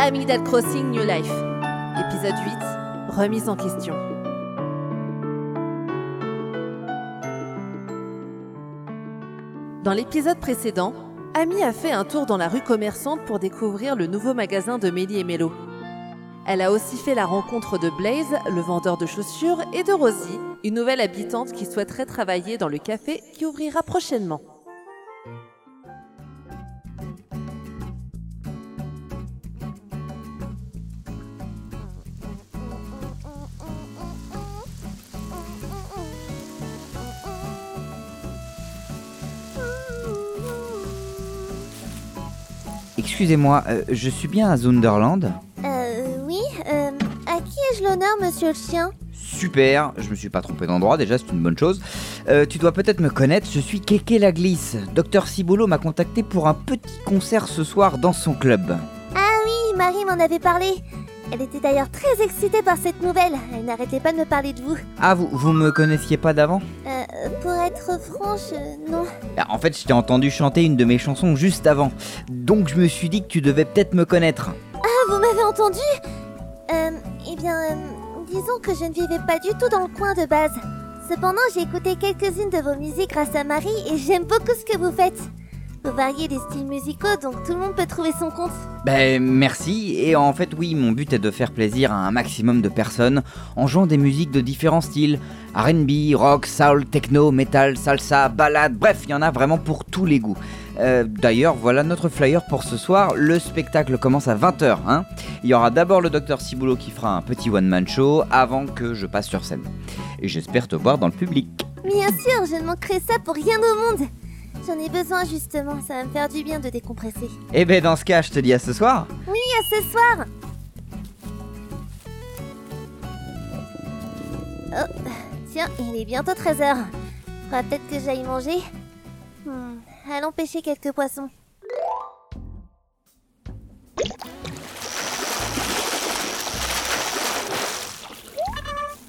Amidal Crossing New Life. Épisode 8, remise en question. Dans l'épisode précédent, Amy a fait un tour dans la rue commerçante pour découvrir le nouveau magasin de Mélie et Mélo. Elle a aussi fait la rencontre de Blaze, le vendeur de chaussures, et de Rosie, une nouvelle habitante qui souhaiterait travailler dans le café qui ouvrira prochainement. Excusez-moi, euh, je suis bien à Zunderland Euh, oui, euh, à qui ai-je l'honneur, monsieur le chien? Super, je me suis pas trompé d'endroit, déjà c'est une bonne chose. Euh, tu dois peut-être me connaître, je suis Keke la Glisse. Docteur Cibolo m'a contacté pour un petit concert ce soir dans son club. Ah oui, Marie m'en avait parlé. Elle était d'ailleurs très excitée par cette nouvelle. Elle n'arrêtait pas de me parler de vous. Ah, vous, vous me connaissiez pas d'avant Euh, pour être franche, euh, non. Ah, En fait, je t'ai entendu chanter une de mes chansons juste avant. Donc je me suis dit que tu devais peut-être me connaître. Ah, vous m'avez entendu Euh, eh bien, euh, disons que je ne vivais pas du tout dans le coin de base. Cependant, j'ai écouté quelques-unes de vos musiques grâce à Marie et j'aime beaucoup ce que vous faites. Vous variez les styles musicaux, donc tout le monde peut trouver son compte. Ben merci, et en fait oui, mon but est de faire plaisir à un maximum de personnes en jouant des musiques de différents styles. RB, rock, soul, techno, metal, salsa, ballade, bref, il y en a vraiment pour tous les goûts. Euh, D'ailleurs, voilà notre flyer pour ce soir. Le spectacle commence à 20h. Hein. Il y aura d'abord le docteur Ciboulot qui fera un petit one-man show avant que je passe sur scène. Et j'espère te voir dans le public. Bien sûr, je ne manquerai ça pour rien au monde. J'en ai besoin justement, ça va me faire du bien de décompresser. Et ben dans ce cas, je te dis à ce soir. Oui, à ce soir Oh, tiens, il est bientôt 13h. Faudra peut-être que j'aille manger. Hmm, allons pêcher quelques poissons.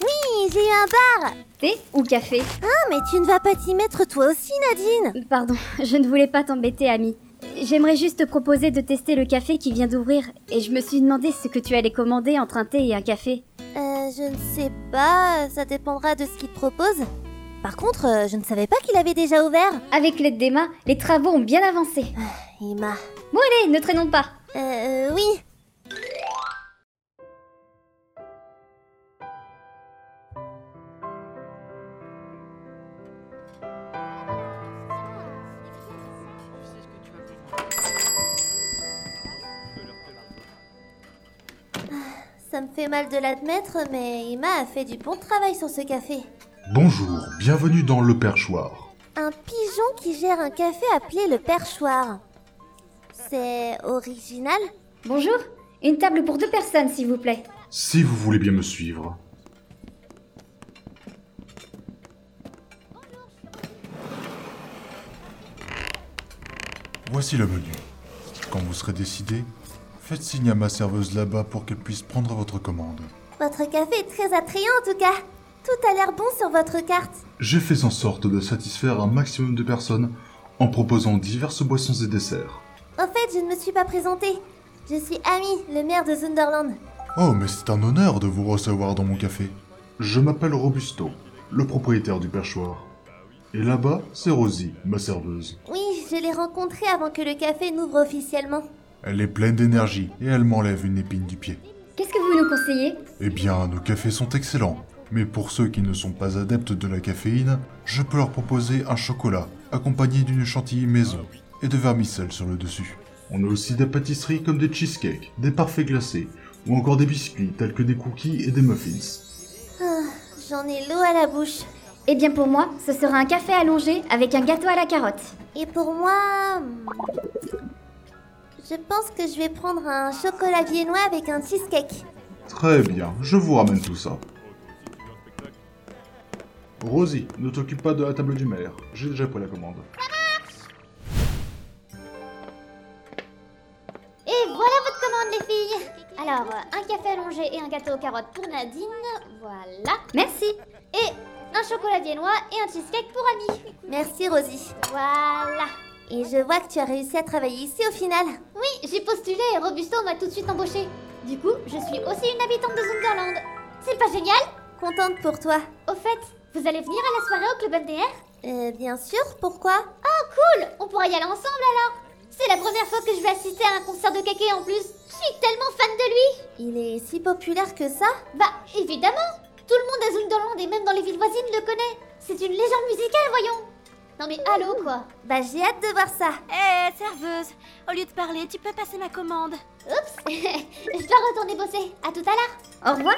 Oui, j'ai eu un bar Thé ou café Ah, mais tu ne vas pas t'y mettre toi aussi, Nadine Pardon, je ne voulais pas t'embêter, Ami. J'aimerais juste te proposer de tester le café qui vient d'ouvrir, et je me suis demandé ce que tu allais commander entre un thé et un café. Euh, je ne sais pas, ça dépendra de ce qu'il te propose. Par contre, euh, je ne savais pas qu'il avait déjà ouvert. Avec l'aide d'Emma, les travaux ont bien avancé. Emma. Bon allez, ne traînons pas. Euh, euh, oui. Ça me fait mal de l'admettre, mais Emma a fait du bon travail sur ce café. Bonjour, bienvenue dans le perchoir. Un pigeon qui gère un café appelé le perchoir. C'est original? Bonjour, une table pour deux personnes, s'il vous plaît. Si vous voulez bien me suivre. Voici le menu. Quand vous serez décidé, faites signe à ma serveuse là-bas pour qu'elle puisse prendre votre commande. Votre café est très attrayant en tout cas. Tout a l'air bon sur votre carte. J'ai fait en sorte de satisfaire un maximum de personnes en proposant diverses boissons et desserts. Au fait, je ne me suis pas présentée. Je suis Amy, le maire de Zunderland. Oh, mais c'est un honneur de vous recevoir dans mon café. Je m'appelle Robusto, le propriétaire du perchoir. Et là-bas, c'est Rosie, ma serveuse. Oui, je l'ai rencontrée avant que le café n'ouvre officiellement. Elle est pleine d'énergie et elle m'enlève une épine du pied. Qu'est-ce que vous nous conseillez? Eh bien, nos cafés sont excellents. Mais pour ceux qui ne sont pas adeptes de la caféine, je peux leur proposer un chocolat accompagné d'une chantilly maison et de vermicelle sur le dessus. On a aussi des pâtisseries comme des cheesecakes, des parfaits glacés ou encore des biscuits tels que des cookies et des muffins. J'en ai l'eau à la bouche. Eh bien pour moi, ce sera un café allongé avec un gâteau à la carotte. Et pour moi... Je pense que je vais prendre un chocolat viennois avec un cheesecake. Très bien, je vous ramène tout ça. Rosie, ne t'occupe pas de la table du maire. J'ai déjà pris la commande. Et voilà votre commande, les filles Alors, un café allongé et un gâteau aux carottes pour Nadine, voilà. Merci. Et un chocolat viennois et un cheesecake pour Ami. Merci Rosie. Voilà. Et je vois que tu as réussi à travailler ici au final. Oui, j'ai postulé et Robusto m'a tout de suite embauché. Du coup, je suis aussi une habitante de Zunderland. C'est pas génial? Contente pour toi. Au fait, vous allez venir à la soirée au club MDR Euh, bien sûr, pourquoi? Oh cool On pourra y aller ensemble alors C'est la première fois que je vais assister à un concert de Kake en plus. Je suis tellement fan de lui Il est si populaire que ça? Bah, évidemment Tout le monde à Zunderland et même dans les villes voisines le connaît C'est une légende musicale, voyons Non mais allô, quoi Bah j'ai hâte de voir ça. Hé, serveuse, au lieu de parler, tu peux passer ma commande. Oups Je dois retourner bosser. À tout à l'heure Au revoir.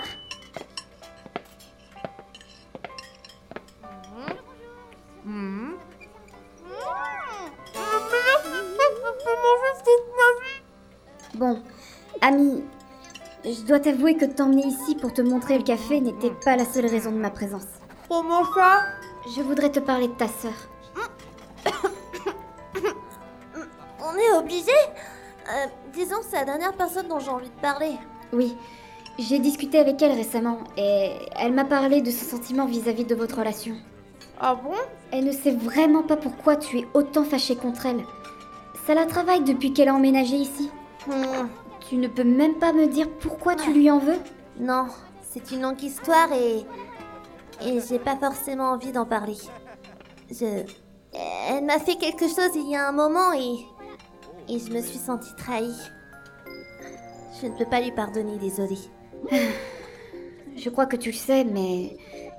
Bon, Ami, je dois t'avouer que t'emmener ici pour te montrer le café n'était pas la seule raison de ma présence. Comment ça Je voudrais te parler de ta sœur. C'est la dernière personne dont j'ai envie de parler. Oui, j'ai discuté avec elle récemment et elle m'a parlé de ses sentiments vis-à-vis de votre relation. Ah bon? Elle ne sait vraiment pas pourquoi tu es autant fâché contre elle. Ça la travaille depuis qu'elle a emménagé ici. Hmm, Tu ne peux même pas me dire pourquoi tu lui en veux Non, c'est une longue histoire et. Et j'ai pas forcément envie d'en parler. Je. Elle m'a fait quelque chose il y a un moment et. Et je me suis sentie trahie. Je ne peux pas lui pardonner, désolée. Je crois que tu le sais, mais...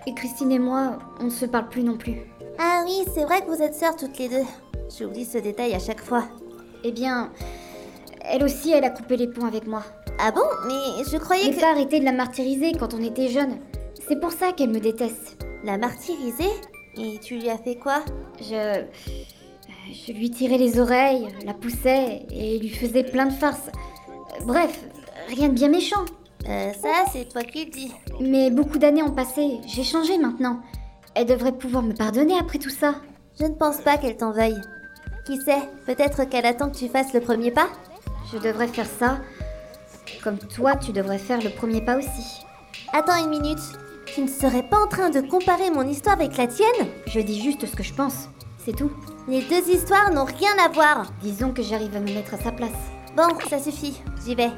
Et Christine et moi, on ne se parle plus non plus. Ah oui, c'est vrai que vous êtes sœurs toutes les deux. J'oublie ce détail à chaque fois. Eh bien, elle aussi, elle a coupé les ponts avec moi. Ah bon? Mais je croyais que. pas arrêté de la martyriser quand on était jeunes. C'est pour ça qu'elle me déteste. La martyriser? Et tu lui as fait quoi? Je... Je lui tirais les oreilles, la poussais et lui faisais plein de farces. Bref, rien de bien méchant. Euh, ça, c'est toi qui le dis. Mais beaucoup d'années ont passé, j'ai changé maintenant. Elle devrait pouvoir me pardonner après tout ça. Je ne pense pas qu'elle t'en veuille. Qui sait, peut-être qu'elle attend que tu fasses le premier pas Je devrais faire ça. Comme toi, tu devrais faire le premier pas aussi. Attends une minute. Tu ne serais pas en train de comparer mon histoire avec la tienne? Je dis juste ce que je pense. C'est tout. Les deux histoires n'ont rien à voir. Disons que j'arrive à me mettre à sa place. Bon, ça suffit. J'y vais.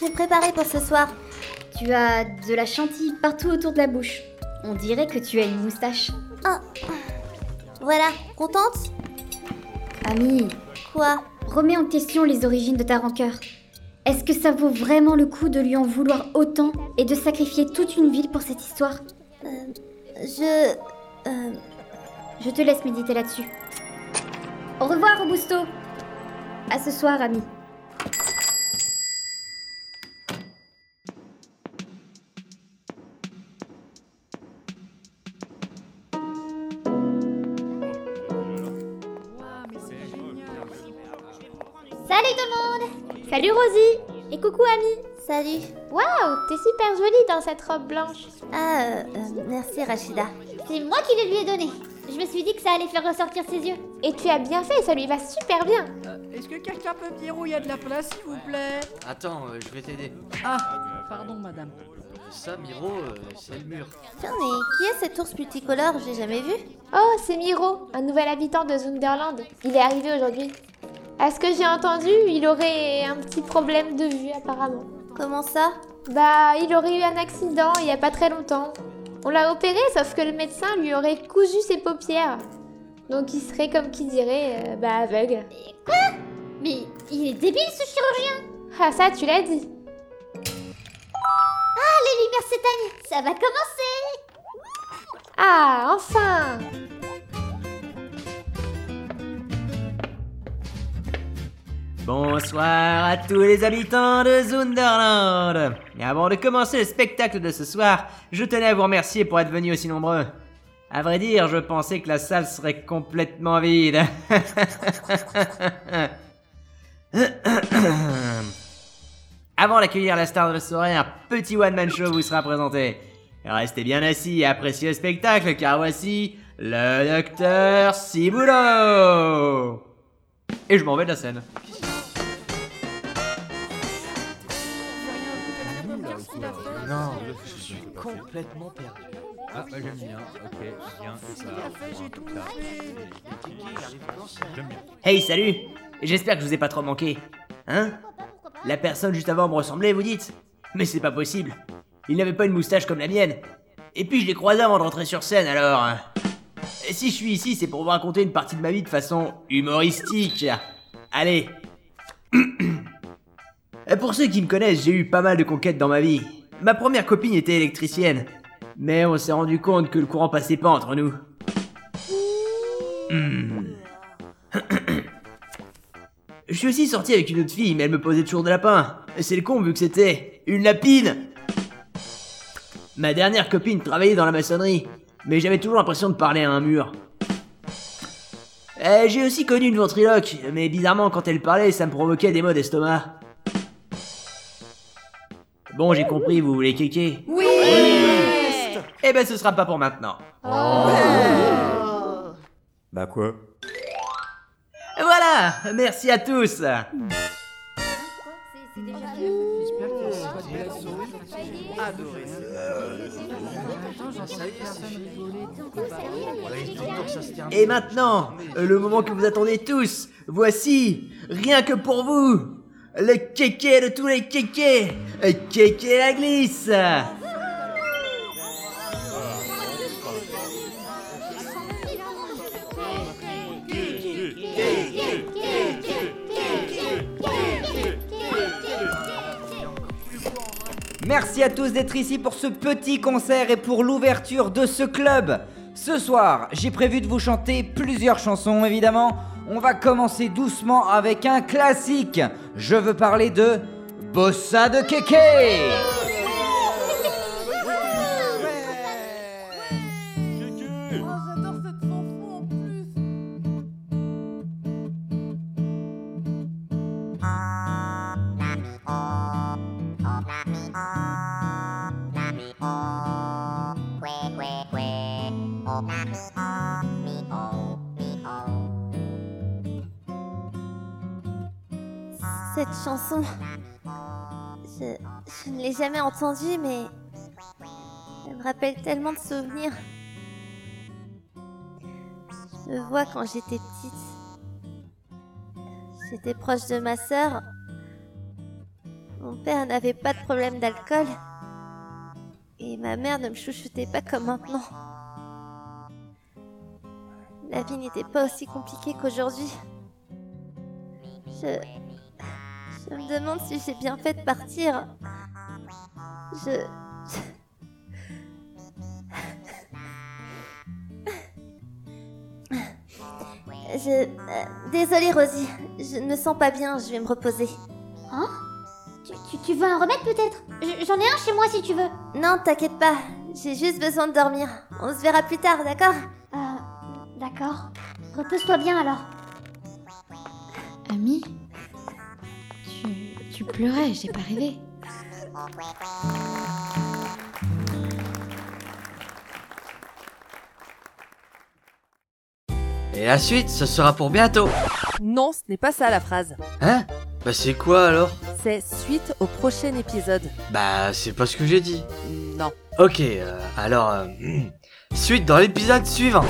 J'ai préparé pour ce soir. Tu as de la chantilly partout autour de la bouche. On dirait que tu as une moustache. Ah. Voilà, contente? Ami, Quoi? Remets en question les origines de ta rancœur. Est-ce que ça vaut vraiment le coup de lui en vouloir autant et de sacrifier toute une ville pour cette histoire? Je... Euh... Je te laisse méditer là-dessus. Au revoir, Robusto. À ce soir, ami. Salut tout le monde Salut Rosie Et coucou Ami Salut. Waouh, t'es super jolie dans cette robe blanche. Ah, euh, euh, merci Rachida. C'est moi qui le lui ai donné. Je me suis dit que ça allait faire ressortir ses yeux. Et tu as bien fait, ça lui va super bien. Euh, Est-ce que quelqu'un peut me dire où il y a de la place, s'il vous plaît? Attends, euh, je vais t'aider. Ah, pardon, madame. Ça, Miro, euh, c'est le mur. Tiens, mais qui est cet ours multicolore? J'ai jamais vu. Oh, c'est Miro, un nouvel habitant de Zunderland. Il est arrivé aujourd'hui. À ce que j'ai entendu, il aurait un petit problème de vue apparemment. Comment ça? Bah, il aurait eu un accident il y a pas très longtemps. On l'a opéré, sauf que le médecin lui aurait cousu ses paupières. Donc il serait comme qui dirait, euh, bah aveugle. Mais il est débile ce chirurgien Ah ça, tu l'as dit. Ah, les lumières s'éteignent Ça va commencer Ah, enfin Bonsoir à tous les habitants de Zunderland avant de commencer le spectacle de ce soir, je tenais à vous remercier pour être venus aussi nombreux. À vrai dire, je pensais que la salle serait complètement vide. Avant d'accueillir la star de la soirée, un petit one-man show vous sera présenté. Restez bien assis et appréciez le spectacle, car voici le docteur Ciboulot Et je m'en vais de la scène. Complètement perdu. Ah, bah j'aime bien. Ok, bien. Et ça. j'ai tout ça. J'aime bien. Hey, salut J'espère que je vous ai pas trop manqué. Hein? La personne juste avant me ressemblait, vous dites Mais c'est pas possible. Il n'avait pas une moustache comme la mienne. Et puis je l'ai croisé avant de rentrer sur scène, alors... hein. Et si je suis ici, c'est pour vous raconter une partie de ma vie de façon humoristique. Allez. Et pour ceux qui me connaissent, j'ai eu pas mal de conquêtes dans ma vie. Ma première copine était électricienne. Mais on s'est rendu compte que le courant passait pas entre nous. Hmm. Je suis aussi sorti avec une autre fille, mais elle me posait toujours de lapin. Et c'est le con vu que c'était une lapine. Ma dernière copine travaillait dans la maçonnerie, mais j'avais toujours l'impression de parler à un mur. Euh, J'ai aussi connu une ventriloque, mais bizarrement quand elle parlait, ça me provoquait des maux d'estomac. Bon, j'ai compris, vous voulez kéké. Oui. Eh ben ce sera pas pour maintenant. Bah quoi? Voilà, merci à tous. Et maintenant, le moment que vous attendez tous, voici, rien que pour vous, le kéké de tous les kékés, kéké la glisse. Merci à tous d'être ici pour ce petit concert et pour l'ouverture de ce club. Ce soir, j'ai prévu de vous chanter plusieurs chansons évidemment. On va commencer doucement avec un classique. Je veux parler de Bossa de Keke. Chanson, je, je ne l'ai jamais entendue, mais elle me rappelle tellement de souvenirs. Je vois quand j'étais petite. J'étais proche de ma sœur. Mon père n'avait pas de problème d'alcool. Et ma mère ne me chouchoutait pas comme maintenant. La vie n'était pas aussi compliquée qu'aujourd'hui. Je... Je me demande si j'ai bien fait de partir. Je... Je... euh, Désolée Rosie, je ne me sens pas bien, je vais me reposer. Hein? Tu, tu, tu veux un remède peut-être? J'en ai un chez moi si tu veux. Non, t'inquiète pas, j'ai juste besoin de dormir. On se verra plus tard, d'accord? Euh, d'accord. Repose-toi bien alors. Ami tu pleurais, j'ai pas rêvé. Et la suite, ce sera pour bientôt. Non, ce n'est pas ça la phrase. Hein? Bah c'est quoi alors? C'est suite au prochain épisode. Bah c'est pas ce que j'ai dit. Non. Ok, euh, alors... euh, suite dans l'épisode suivant.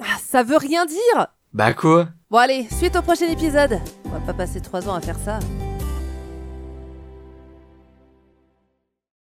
Ah, Ça veut rien dire Bah quoi? Bon allez, suite au prochain épisode. On va pas passer trois ans à faire ça.